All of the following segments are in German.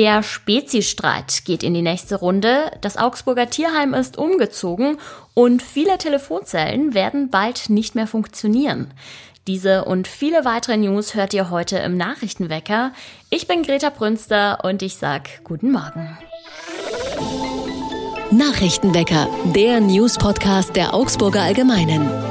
Der Speziestreit geht in die nächste Runde. Das Augsburger Tierheim ist umgezogen und viele Telefonzellen werden bald nicht mehr funktionieren. Diese und viele weitere News hört ihr heute im Nachrichtenwecker. Ich bin Greta Brünster und ich sag guten Morgen. Nachrichtenwecker, der News-Podcast der Augsburger Allgemeinen.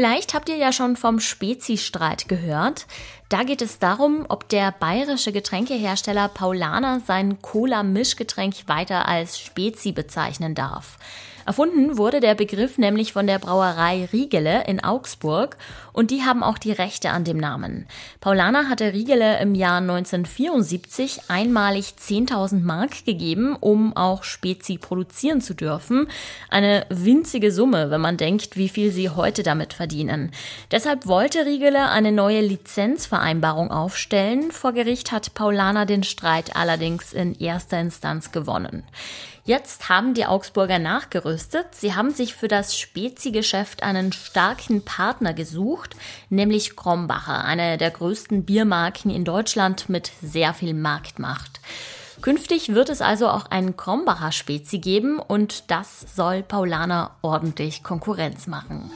Vielleicht habt ihr ja schon vom Spezi-Streit gehört. Da geht es darum, ob der bayerische Getränkehersteller Paulaner sein Cola-Mischgetränk weiter als Spezi bezeichnen darf. Erfunden wurde der Begriff nämlich von der Brauerei Riegele in Augsburg und die haben auch die Rechte an dem Namen. Paulaner hatte Riegele im Jahr 1974 einmalig 10.000 Mark gegeben, um auch Spezi produzieren zu dürfen. Eine winzige Summe, wenn man denkt, wie viel sie heute damit verdienen. Deshalb wollte Riegele eine neue Lizenzvereinbarung aufstellen. Vor Gericht hat Paulaner den Streit allerdings in erster Instanz gewonnen. Jetzt haben die Augsburger nachgerüstet. Sie haben sich für das Spezi-Geschäft einen starken Partner gesucht, nämlich Krombacher, eine der größten Biermarken in Deutschland mit sehr viel Marktmacht. Künftig wird es also auch einen Krombacher Spezi geben und das soll Paulaner ordentlich Konkurrenz machen.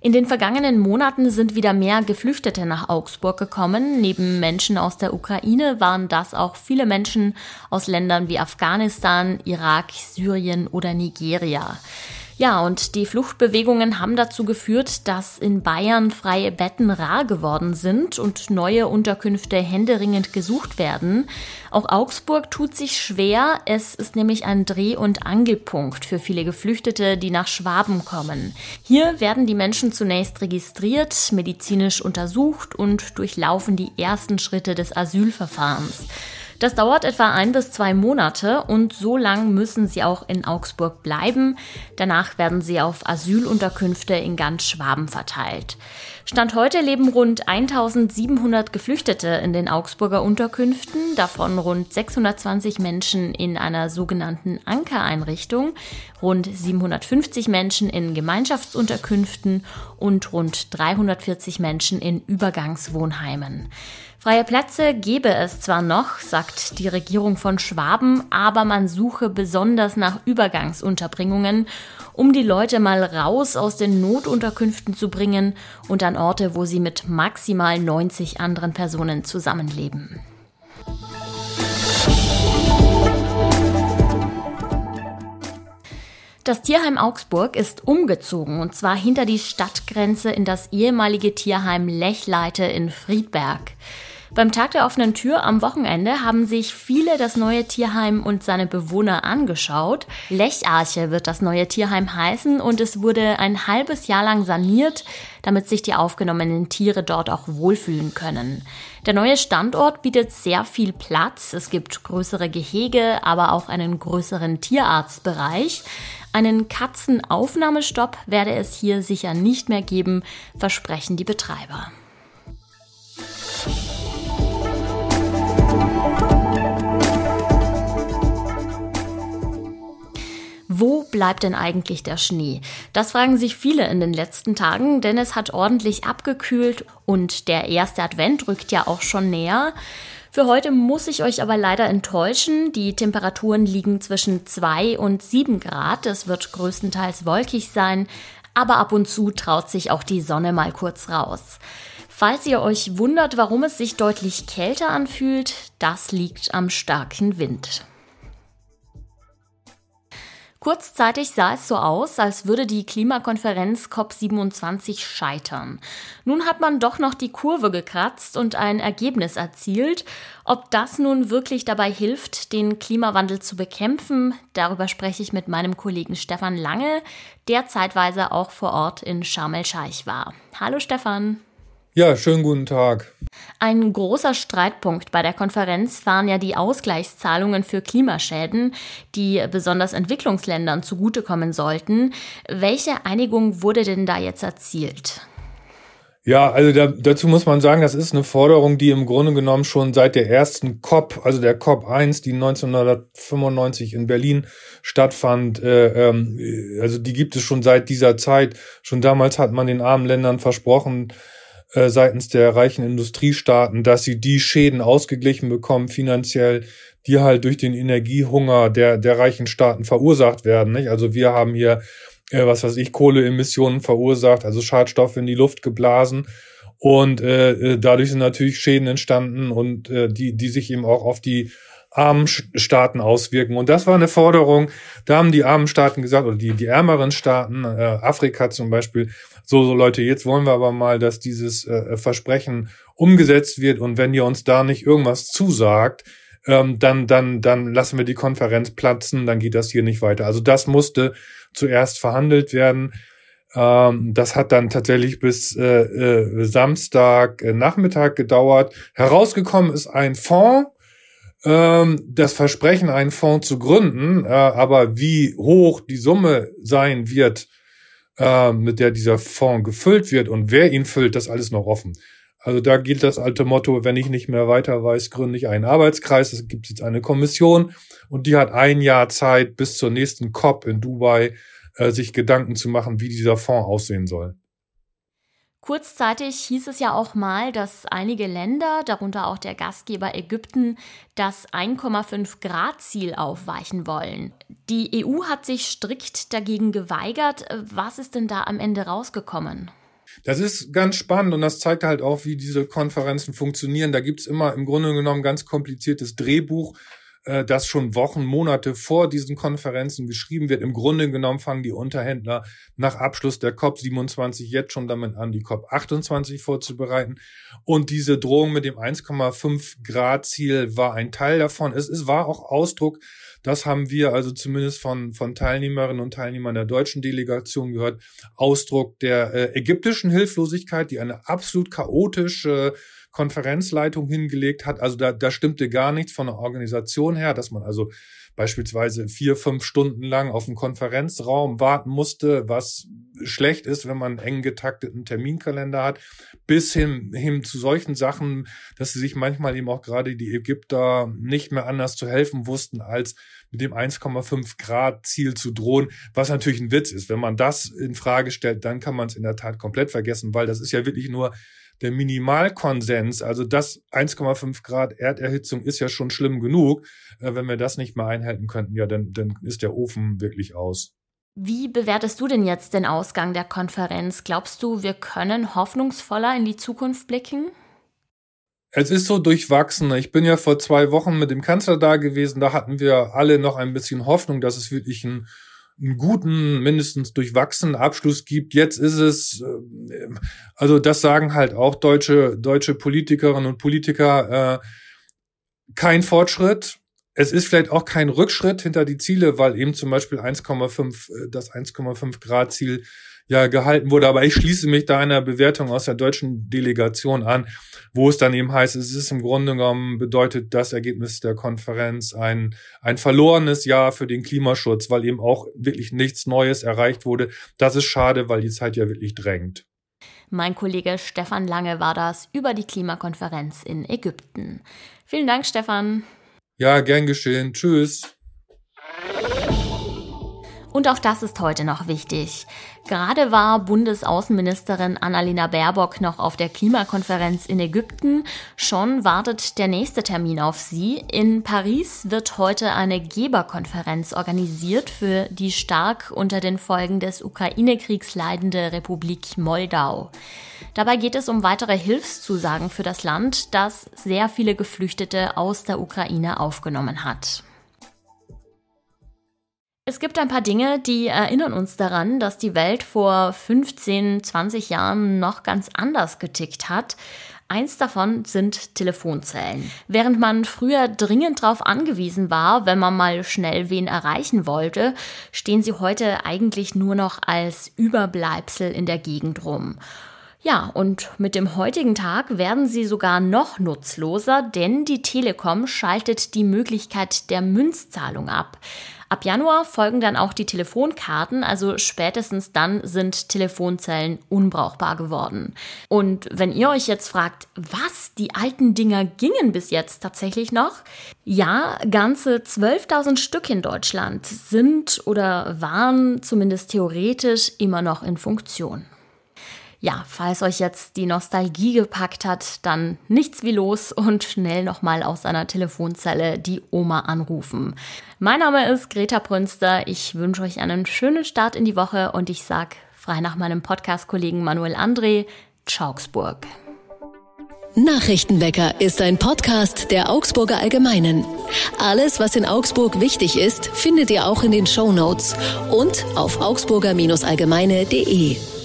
In den vergangenen Monaten sind wieder mehr Geflüchtete nach Augsburg gekommen. Neben Menschen aus der Ukraine waren das auch viele Menschen aus Ländern wie Afghanistan, Irak, Syrien oder Nigeria. Ja, und die Fluchtbewegungen haben dazu geführt, dass in Bayern freie Betten rar geworden sind und neue Unterkünfte händeringend gesucht werden. Auch Augsburg tut sich schwer. Es ist nämlich ein Dreh- und Angelpunkt für viele Geflüchtete, die nach Schwaben kommen. Hier werden die Menschen zunächst registriert, medizinisch untersucht und durchlaufen die ersten Schritte des Asylverfahrens. Das dauert etwa ein bis zwei Monate und so lang müssen sie auch in Augsburg bleiben. Danach werden sie auf Asylunterkünfte in ganz Schwaben verteilt. Stand heute leben rund 1700 Geflüchtete in den Augsburger Unterkünften, davon rund 620 Menschen in einer sogenannten Ankereinrichtung, rund 750 Menschen in Gemeinschaftsunterkünften und rund 340 Menschen in Übergangswohnheimen. Freie Plätze gebe es zwar noch, sagt die Regierung von Schwaben, aber man suche besonders nach Übergangsunterbringungen, um die Leute mal raus aus den Notunterkünften zu bringen und an Orte, wo sie mit maximal 90 anderen Personen zusammenleben. Das Tierheim Augsburg ist umgezogen und zwar hinter die Stadtgrenze in das ehemalige Tierheim Lechleite in Friedberg. Beim Tag der offenen Tür am Wochenende haben sich viele das neue Tierheim und seine Bewohner angeschaut. Lecharche wird das neue Tierheim heißen und es wurde ein halbes Jahr lang saniert, damit sich die aufgenommenen Tiere dort auch wohlfühlen können. Der neue Standort bietet sehr viel Platz. Es gibt größere Gehege, aber auch einen größeren Tierarztbereich. Einen Katzenaufnahmestopp werde es hier sicher nicht mehr geben, versprechen die Betreiber. Bleibt denn eigentlich der Schnee? Das fragen sich viele in den letzten Tagen, denn es hat ordentlich abgekühlt und der erste Advent rückt ja auch schon näher. Für heute muss ich euch aber leider enttäuschen. Die Temperaturen liegen zwischen 2 und 7 Grad. Es wird größtenteils wolkig sein, aber ab und zu traut sich auch die Sonne mal kurz raus. Falls ihr euch wundert, warum es sich deutlich kälter anfühlt, das liegt am starken Wind. Kurzzeitig sah es so aus, als würde die Klimakonferenz COP27 scheitern. Nun hat man doch noch die Kurve gekratzt und ein Ergebnis erzielt. Ob das nun wirklich dabei hilft, den Klimawandel zu bekämpfen, darüber spreche ich mit meinem Kollegen Stefan Lange, der zeitweise auch vor Ort in Sharm el-Scheich war. Hallo Stefan. Ja, schönen guten Tag. Ein großer Streitpunkt bei der Konferenz waren ja die Ausgleichszahlungen für Klimaschäden, die besonders Entwicklungsländern zugutekommen sollten. Welche Einigung wurde denn da jetzt erzielt? Ja, also da, dazu muss man sagen, das ist eine Forderung, die im Grunde genommen schon seit der ersten COP, also der COP 1, die 1995 in Berlin stattfand, äh, ähm, also die gibt es schon seit dieser Zeit. Schon damals hat man den armen Ländern versprochen, äh, seitens der reichen Industriestaaten, dass sie die Schäden ausgeglichen bekommen finanziell, die halt durch den Energiehunger der, der reichen Staaten verursacht werden. Nicht? Also wir haben hier äh, was weiß ich, Kohleemissionen verursacht, also Schadstoffe in die Luft geblasen. Und äh, äh, dadurch sind natürlich Schäden entstanden und äh, die, die sich eben auch auf die armen Staaten auswirken. Und das war eine Forderung, da haben die armen Staaten gesagt, oder die, die ärmeren Staaten, äh, Afrika zum Beispiel, so, so Leute, jetzt wollen wir aber mal, dass dieses äh, Versprechen umgesetzt wird und wenn ihr uns da nicht irgendwas zusagt, ähm, dann, dann, dann lassen wir die Konferenz platzen, dann geht das hier nicht weiter. Also das musste zuerst verhandelt werden. Ähm, das hat dann tatsächlich bis äh, äh, Samstag äh, Nachmittag gedauert. Herausgekommen ist ein Fonds, ähm, das Versprechen, einen Fonds zu gründen, äh, aber wie hoch die Summe sein wird, äh, mit der dieser Fonds gefüllt wird und wer ihn füllt, das alles noch offen. Also da gilt das alte Motto, wenn ich nicht mehr weiter weiß, gründe ich einen Arbeitskreis. Es gibt jetzt eine Kommission und die hat ein Jahr Zeit bis zur nächsten COP in Dubai, äh, sich Gedanken zu machen, wie dieser Fonds aussehen soll. Kurzzeitig hieß es ja auch mal, dass einige Länder, darunter auch der Gastgeber Ägypten, das 1,5 Grad Ziel aufweichen wollen. Die EU hat sich strikt dagegen geweigert. Was ist denn da am Ende rausgekommen? Das ist ganz spannend und das zeigt halt auch, wie diese Konferenzen funktionieren. Da gibt's immer im Grunde genommen ganz kompliziertes Drehbuch, äh, das schon Wochen, Monate vor diesen Konferenzen geschrieben wird. Im Grunde genommen fangen die Unterhändler nach Abschluss der COP 27 jetzt schon damit an, die COP 28 vorzubereiten. Und diese Drohung mit dem 1,5 Grad Ziel war ein Teil davon. Es, es war auch Ausdruck das haben wir also zumindest von, von Teilnehmerinnen und Teilnehmern der deutschen Delegation gehört. Ausdruck der äh, ägyptischen Hilflosigkeit, die eine absolut chaotische Konferenzleitung hingelegt hat. Also da, da stimmte gar nichts von der Organisation her, dass man also beispielsweise vier, fünf Stunden lang auf einen Konferenzraum warten musste, was schlecht ist, wenn man einen eng getakteten Terminkalender hat, bis hin, hin zu solchen Sachen, dass sie sich manchmal eben auch gerade die Ägypter nicht mehr anders zu helfen wussten, als mit dem 1,5 Grad Ziel zu drohen, was natürlich ein Witz ist. Wenn man das in Frage stellt, dann kann man es in der Tat komplett vergessen, weil das ist ja wirklich nur der Minimalkonsens, also das 1,5 Grad Erderhitzung ist ja schon schlimm genug. Äh, wenn wir das nicht mal einhalten könnten, ja, dann, dann ist der Ofen wirklich aus. Wie bewertest du denn jetzt den Ausgang der Konferenz? Glaubst du, wir können hoffnungsvoller in die Zukunft blicken? Es ist so durchwachsen. Ich bin ja vor zwei Wochen mit dem Kanzler da gewesen. Da hatten wir alle noch ein bisschen Hoffnung, dass es wirklich ein einen guten, mindestens durchwachsenen Abschluss gibt. Jetzt ist es, äh, also das sagen halt auch deutsche, deutsche Politikerinnen und Politiker, äh, kein Fortschritt. Es ist vielleicht auch kein Rückschritt hinter die Ziele, weil eben zum Beispiel 1,5, äh, das 1,5 Grad Ziel ja gehalten wurde. Aber ich schließe mich da einer Bewertung aus der deutschen Delegation an, wo es dann eben heißt, es ist im Grunde genommen bedeutet das Ergebnis der Konferenz ein, ein verlorenes Jahr für den Klimaschutz, weil eben auch wirklich nichts Neues erreicht wurde. Das ist schade, weil die Zeit ja wirklich drängt. Mein Kollege Stefan Lange war das über die Klimakonferenz in Ägypten. Vielen Dank, Stefan. Ja, gern geschehen. Tschüss. Und auch das ist heute noch wichtig. Gerade war Bundesaußenministerin Annalena Baerbock noch auf der Klimakonferenz in Ägypten. Schon wartet der nächste Termin auf sie. In Paris wird heute eine Geberkonferenz organisiert für die stark unter den Folgen des Ukraine-Kriegs leidende Republik Moldau. Dabei geht es um weitere Hilfszusagen für das Land, das sehr viele Geflüchtete aus der Ukraine aufgenommen hat. Es gibt ein paar Dinge, die erinnern uns daran, dass die Welt vor 15, 20 Jahren noch ganz anders getickt hat. Eins davon sind Telefonzellen. Während man früher dringend darauf angewiesen war, wenn man mal schnell wen erreichen wollte, stehen sie heute eigentlich nur noch als Überbleibsel in der Gegend rum. Ja, und mit dem heutigen Tag werden sie sogar noch nutzloser, denn die Telekom schaltet die Möglichkeit der Münzzahlung ab. Ab Januar folgen dann auch die Telefonkarten, also spätestens dann sind Telefonzellen unbrauchbar geworden. Und wenn ihr euch jetzt fragt, was, die alten Dinger gingen bis jetzt tatsächlich noch? Ja, ganze 12.000 Stück in Deutschland sind oder waren zumindest theoretisch immer noch in Funktion. Ja, falls euch jetzt die Nostalgie gepackt hat, dann nichts wie los und schnell nochmal aus einer Telefonzelle die Oma anrufen. Mein Name ist Greta Brünster. Ich wünsche euch einen schönen Start in die Woche und ich sag frei nach meinem Podcast-Kollegen Manuel André, Augsburg. Nachrichtenwecker ist ein Podcast der Augsburger Allgemeinen. Alles, was in Augsburg wichtig ist, findet ihr auch in den Show Notes und auf augsburger-allgemeine.de.